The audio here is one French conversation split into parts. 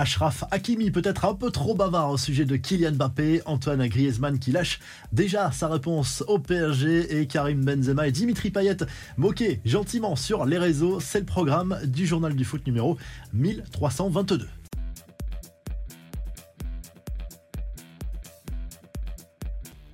Ashraf Hakimi peut-être un peu trop bavard au sujet de Kylian Mbappé, Antoine Griezmann qui lâche déjà sa réponse au PSG et Karim Benzema et Dimitri Payet moqués gentiment sur les réseaux. C'est le programme du journal du foot numéro 1322.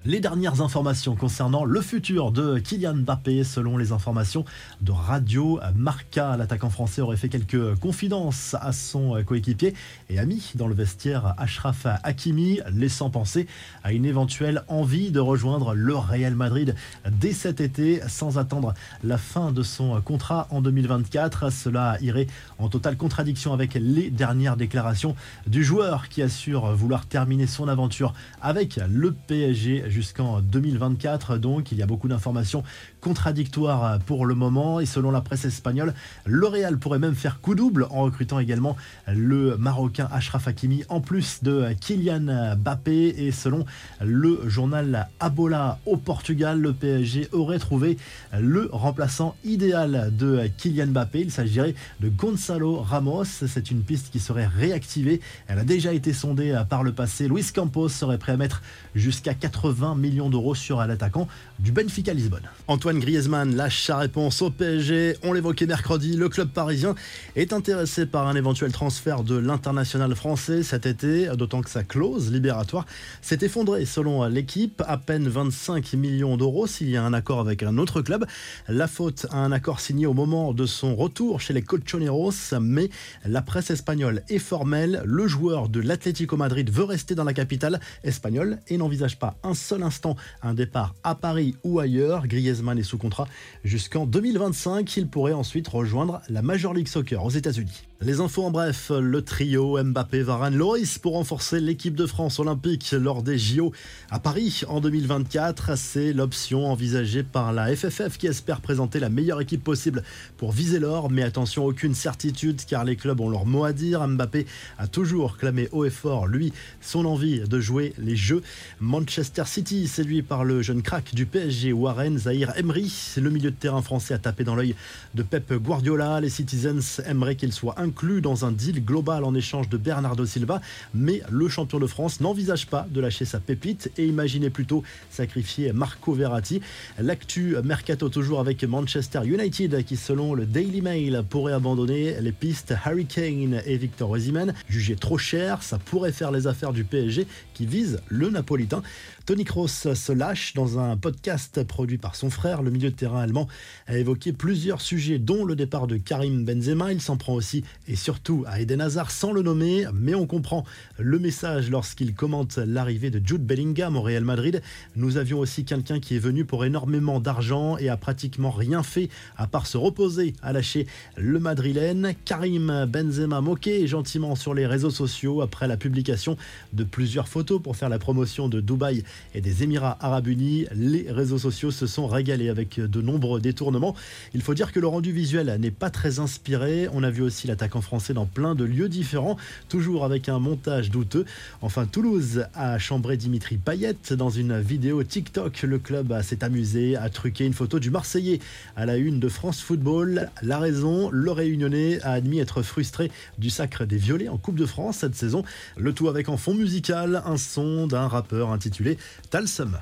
Les dernières informations concernant le futur de Kylian Mbappé, selon les informations de Radio Marca, l'attaquant français aurait fait quelques confidences à son coéquipier et ami dans le vestiaire Ashraf Hakimi, laissant penser à une éventuelle envie de rejoindre le Real Madrid dès cet été sans attendre la fin de son contrat en 2024. Cela irait en totale contradiction avec les dernières déclarations du joueur qui assure vouloir terminer son aventure avec le PSG jusqu'en 2024. Donc il y a beaucoup d'informations contradictoires pour le moment. Et selon la presse espagnole, le Real pourrait même faire coup double en recrutant également le Marocain Ashraf Hakimi en plus de Kylian Mbappé. Et selon le journal Abola au Portugal, le PSG aurait trouvé le remplaçant idéal de Kylian Mbappé. Il s'agirait de Gonzalo Ramos. C'est une piste qui serait réactivée. Elle a déjà été sondée par le passé. Luis Campos serait prêt à mettre jusqu'à 80 millions d'euros sur l'attaquant du Benfica Lisbonne. Antoine Griezmann lâche sa réponse au PSG. On l'évoquait mercredi, le club parisien est intéressé par un éventuel transfert de l'international français cet été, d'autant que sa clause libératoire s'est effondrée selon l'équipe, à peine 25 millions d'euros s'il y a un accord avec un autre club. La faute à un accord signé au moment de son retour chez les Colchoneros, mais la presse espagnole est formelle. Le joueur de l'Atlético Madrid veut rester dans la capitale espagnole et n'envisage pas un seul instant un départ à Paris ou ailleurs. Griezmann est sous contrat jusqu'en 2025. Il pourrait ensuite rejoindre la Major League Soccer aux États-Unis. Les infos en bref, le trio Mbappé, Varane, Loris pour renforcer l'équipe de France olympique lors des JO à Paris en 2024. C'est l'option envisagée par la FFF qui espère présenter la meilleure équipe possible pour viser l'or. Mais attention, aucune certitude car les clubs ont leur mot à dire. Mbappé a toujours clamé haut et fort, lui, son envie de jouer les Jeux. Manchester City, séduit par le jeune crack du PSG, Warren Zahir Emery, le milieu de terrain français a tapé dans l'œil de Pep Guardiola. Les Citizens aimeraient qu'il soit inclus dans un deal global en échange de Bernardo Silva, mais le champion de France n'envisage pas de lâcher sa pépite et imaginait plutôt sacrifier Marco Verratti. L'actu mercato toujours avec Manchester United qui selon le Daily Mail pourrait abandonner les pistes Harry Kane et Victor Osimhen jugés trop chers, ça pourrait faire les affaires du PSG qui vise le napolitain. Tony Kroos se lâche dans un podcast produit par son frère. Le milieu de terrain allemand a évoqué plusieurs sujets, dont le départ de Karim Benzema. Il s'en prend aussi et surtout à Eden Hazard sans le nommer, mais on comprend le message lorsqu'il commente l'arrivée de Jude Bellingham au Real Madrid. Nous avions aussi quelqu'un qui est venu pour énormément d'argent et a pratiquement rien fait à part se reposer à lâcher le madrilène. Karim Benzema moqué gentiment sur les réseaux sociaux après la publication de plusieurs photos pour faire la promotion de Dubaï et des Émirats arabes unis. Les réseaux sociaux se sont régalés avec de nombreux détournements. Il faut dire que le rendu visuel n'est pas très inspiré. On a vu aussi l'attaquant français dans plein de lieux différents, toujours avec un montage douteux. Enfin, Toulouse a chambré Dimitri Payet dans une vidéo TikTok. Le club s'est amusé à truquer une photo du Marseillais à la une de France Football. La raison, le Réunionnais a admis être frustré du sacre des Violets en Coupe de France cette saison. Le tout avec en fond musical un son d'un rappeur intitulé Talsum.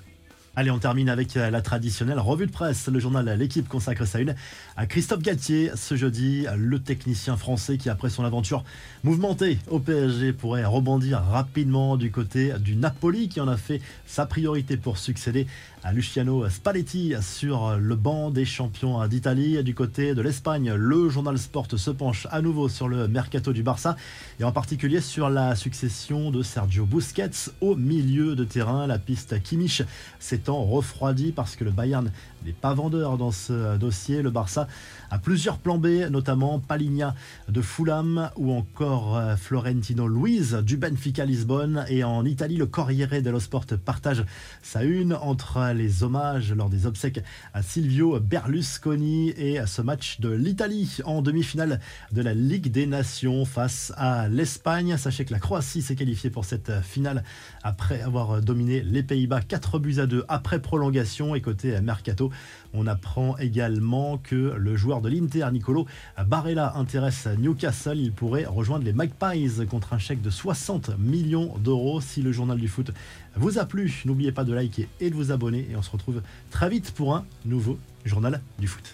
Allez, on termine avec la traditionnelle revue de presse. Le journal L'équipe consacre sa une à Christophe Galtier. Ce jeudi, le technicien français qui, après son aventure mouvementée au PSG, pourrait rebondir rapidement du côté du Napoli qui en a fait sa priorité pour succéder à Luciano Spalletti sur le banc des champions d'Italie. Du côté de l'Espagne, le journal Sport se penche à nouveau sur le mercato du Barça et en particulier sur la succession de Sergio Busquets au milieu de terrain. La piste Kimmich s'étant refroidie parce que le Bayern n'est pas vendeur dans ce dossier. Le Barça a plusieurs plans B, notamment Paligna de Fulham ou encore euh, Florentino Luiz du Benfica Lisbonne. Et en Italie, le Corriere dello Sport partage sa une entre les hommages lors des obsèques à Silvio Berlusconi et à ce match de l'Italie en demi-finale de la Ligue des Nations face à l'Espagne. Sachez que la Croatie s'est qualifiée pour cette finale après avoir dominé les Pays-Bas 4 buts à 2 après prolongation. Et côté Mercato, on apprend également que le joueur de l'Inter, Nicolo Barella, intéresse Newcastle. Il pourrait rejoindre les Magpies contre un chèque de 60 millions d'euros. Si le journal du foot vous a plu, n'oubliez pas de liker et de vous abonner. Et on se retrouve très vite pour un nouveau journal du foot.